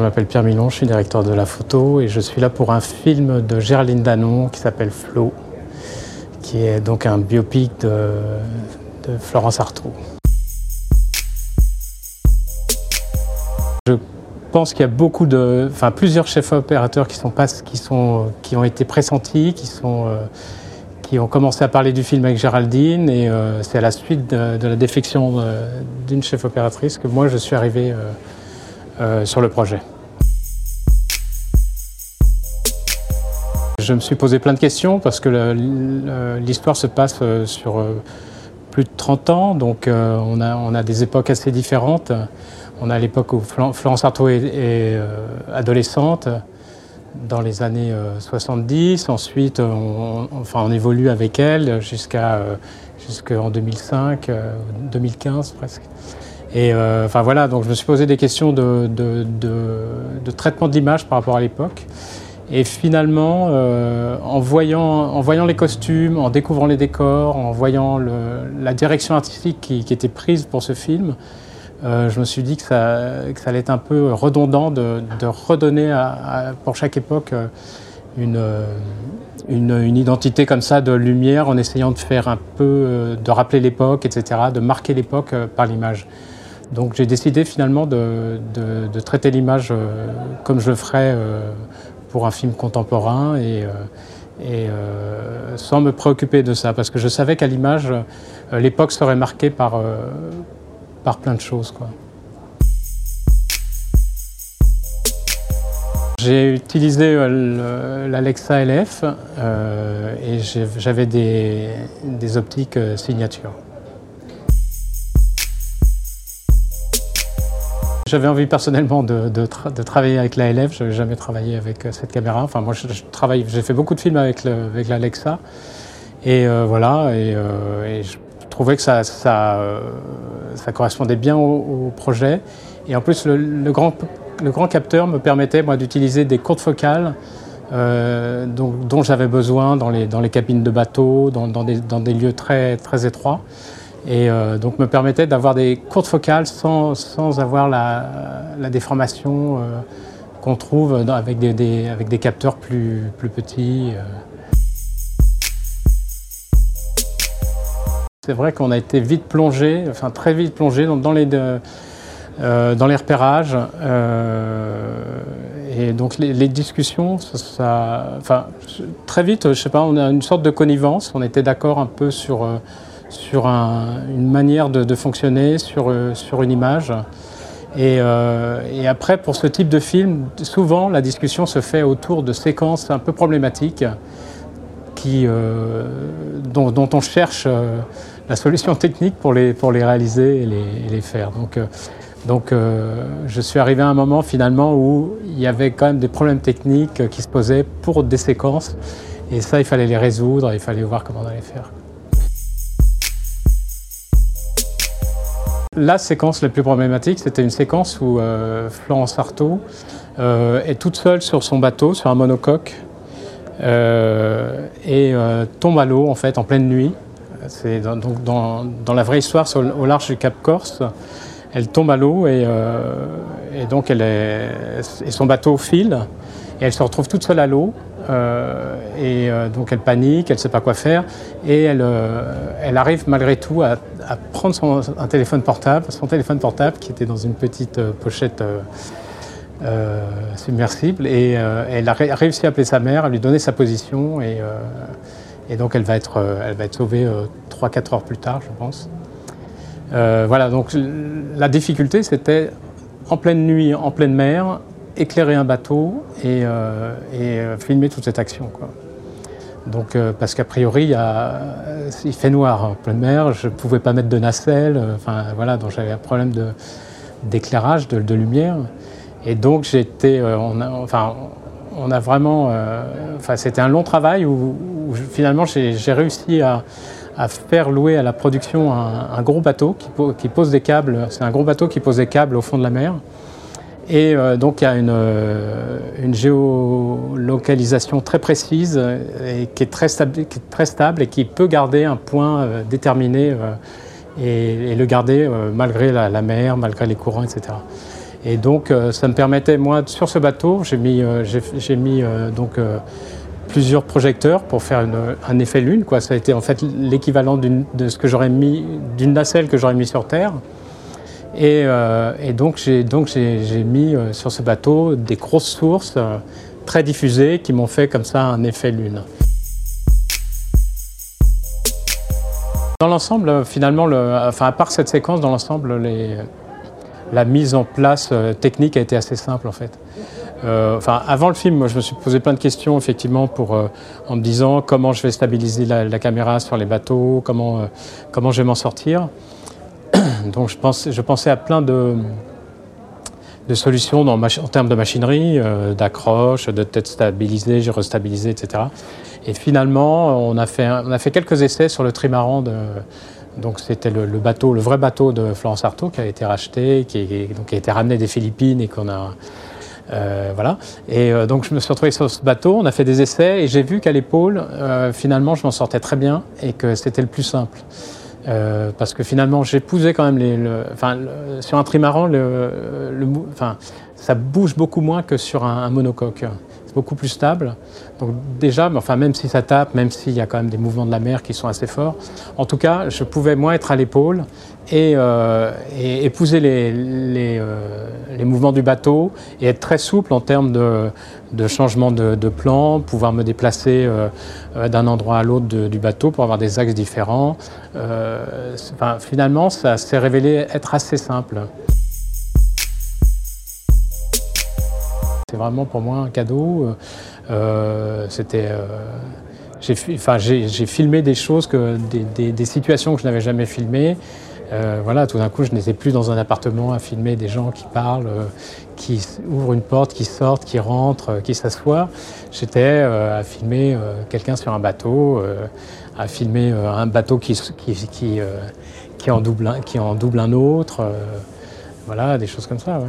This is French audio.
je m'appelle Pierre Milon, je suis directeur de la photo et je suis là pour un film de Géraldine Danon qui s'appelle Flo, qui est donc un biopic de, Florence Artaud. Je pense qu'il y a beaucoup de, enfin plusieurs chefs opérateurs qui sont pas, qui sont, qui ont été pressentis, qui sont, euh, qui ont commencé à parler du film avec Géraldine et euh, c'est à la suite de, de la défection euh, d'une chef opératrice que moi je suis arrivé sur le projet. Je me suis posé plein de questions parce que l'histoire se passe sur plus de 30 ans, donc on a, des époques assez différentes. On a l'époque où Florence Artaud est, euh, adolescente, dans les années 70. Euh, Ensuite, on, enfin, on évolue avec elle jusqu'à euh, jusqu'en 2005, 2015 presque. Et enfin voilà, donc je me suis posé des questions de, traitement de l'image par rapport à l'époque. Et finalement, en, voyant, en voyant les costumes, en découvrant les décors, en voyant la direction artistique qui, était prise pour ce film, euh, je me suis dit que ça, allait être un peu redondant de, redonner pour chaque époque euh, euh, une, identité comme ça de lumière en essayant de faire un peu, de rappeler l'époque, etc., de marquer l'époque par l'image. Donc j'ai décidé finalement de, traiter l'image comme je le ferais pour un film contemporain et, sans me préoccuper de ça, parce que je savais qu'à l'image, l'époque serait marquée par, par plein de choses. Quoi. J'ai utilisé euh, l'Alexa LF euh, et j'avais des, optiques euh, signature. J'avais envie personnellement de, travailler avec la LF, je n'avais jamais travaillé avec cette caméra. Enfin, moi, j'ai fait beaucoup de films avec l'Alexa. et voilà, et, et je trouvais que ça, euh, correspondait bien au, projet. Et en plus, le, grand, capteur me permettait d'utiliser des courtes focales euh, dont, j'avais besoin dans les, cabines de bateau, dans, des, lieux très étroits. Et euh, donc me permettait d'avoir des courtes focales sans, sans avoir la, déformation qu'on trouve avec des, avec des capteurs plus, plus petits. C'est vrai qu'on a été vite plongé, enfin très vite plongé dans, les, euh, dans les repérages. Euh, et donc les, discussions, ça, enfin, très vite, je sais pas, on a une sorte de connivence. On était d'accord un peu sur, euh, sur une manière de, fonctionner, sur, sur une image. Et, et, après, pour ce type de film, souvent la discussion se fait autour de séquences un peu problématiques qui, dont, dont, on cherche la solution technique pour les, pour les réaliser et les, faire. Donc, euh, donc euh, je suis arrivé à un moment finalement où il y avait quand même des problèmes techniques qui se posaient pour des séquences. Et ça, il fallait les résoudre, il fallait voir comment on allait faire. La séquence la plus problématique, c'était une séquence où euh, Florence Artaud est toute seule sur son bateau, sur un monocoque, et tombe à l'eau en fait en pleine nuit. C'est dans, donc dans, la vraie histoire, au large du Cap Corse, elle tombe à l'eau et, euh, donc et son bateau file et elle se retrouve toute seule à l'eau. Euh, et euh, donc elle panique, elle ne sait pas quoi faire. Et elle, elle arrive malgré tout à, prendre son, téléphone portable, son téléphone portable qui était dans une petite pochette submersible. Et elle a réussi à appeler sa mère, à lui donner sa position. Et donc elle va être, euh, elle va être sauvée 3-4 euh, heures plus tard, je pense. Euh, voilà, donc la difficulté, c'était en pleine nuit, en pleine mer, éclairer un bateau et, filmer toute cette action. Donc, parce qu'a priori, il, fait noir en pleine mer, je ne pouvais pas mettre de nacelle, enfin voilà, donc j'avais un problème d'éclairage, de, lumière. Et donc j'étais, enfin, on a vraiment, enfin, c'était un long travail où, finalement j'ai réussi à, faire louer à la production un, gros bateau qui, pose des câbles. C'est un gros bateau qui pose des câbles au fond de la mer. Et euh, donc il y a une, euh, géolocalisation très précise et qui est très, stable, et qui peut garder un point euh, déterminé et, le garder malgré la, mer, malgré les courants, etc. Et donc, ça me permettait, moi, sur ce bateau, j'ai mis, donc plusieurs projecteurs pour faire un effet lune. Ça a été en fait l'équivalent de ce que j'aurais mis, d'une nacelle que j'aurais mis sur Terre. Et, et donc j'ai mis sur ce bateau des grosses sources très diffusées qui m'ont fait comme ça un effet lune. Dans l'ensemble, finalement, le, enfin, à part cette séquence, dans l'ensemble, la mise en place euh, technique a été assez simple en fait. Euh, enfin, avant le film, moi, je me suis posé plein de questions effectivement pour, euh, en me disant comment je vais stabiliser la, caméra sur les bateaux, comment, comment je vais m'en sortir. Donc je, pensais à plein de, solutions en termes de machinerie, euh, d'accroche, de tête stabilisée, restabilisée, etc. Et finalement, on a, fait, quelques essais sur le trimaran. De, donc c'était le, bateau, le vrai bateau de Florence Artaud qui a été racheté, qui, a été ramené des Philippines et qu'on a... Euh, voilà. Et euh, donc je me suis retrouvé sur ce bateau, on a fait des essais et j'ai vu qu'à l'épaule, finalement, je m'en sortais très bien et que c'était le plus simple. Euh, parce que finalement, j'épousais quand même les. enfin, sur un trimaran, le, enfin, ça bouge beaucoup moins que sur un, monocoque. Beaucoup plus stable. Donc déjà, enfin, même si ça tape, même s'il y a quand même des mouvements de la mer qui sont assez forts, en tout cas, je pouvais moins être à l'épaule et, euh, épouser les, euh, les, mouvements du bateau et être très souple en termes de, changement de, plan, pouvoir me déplacer d'un endroit à l'autre du bateau pour avoir des axes différents. Enfin, finalement, ça s'est révélé être assez simple. C'est vraiment pour moi un cadeau. Euh, c'était, euh, j'ai, enfin, filmé des choses, que, des, situations que je n'avais jamais filmées. Euh, voilà, tout d'un coup, je n'étais plus dans un appartement à filmer des gens qui parlent, qui ouvrent une porte, qui sortent, qui rentrent, qui s'assoient. J'étais à filmer quelqu'un sur un bateau, à filmer un bateau qui, qui, qui, qui, en, double un, qui en double un autre. voilà, des choses comme ça.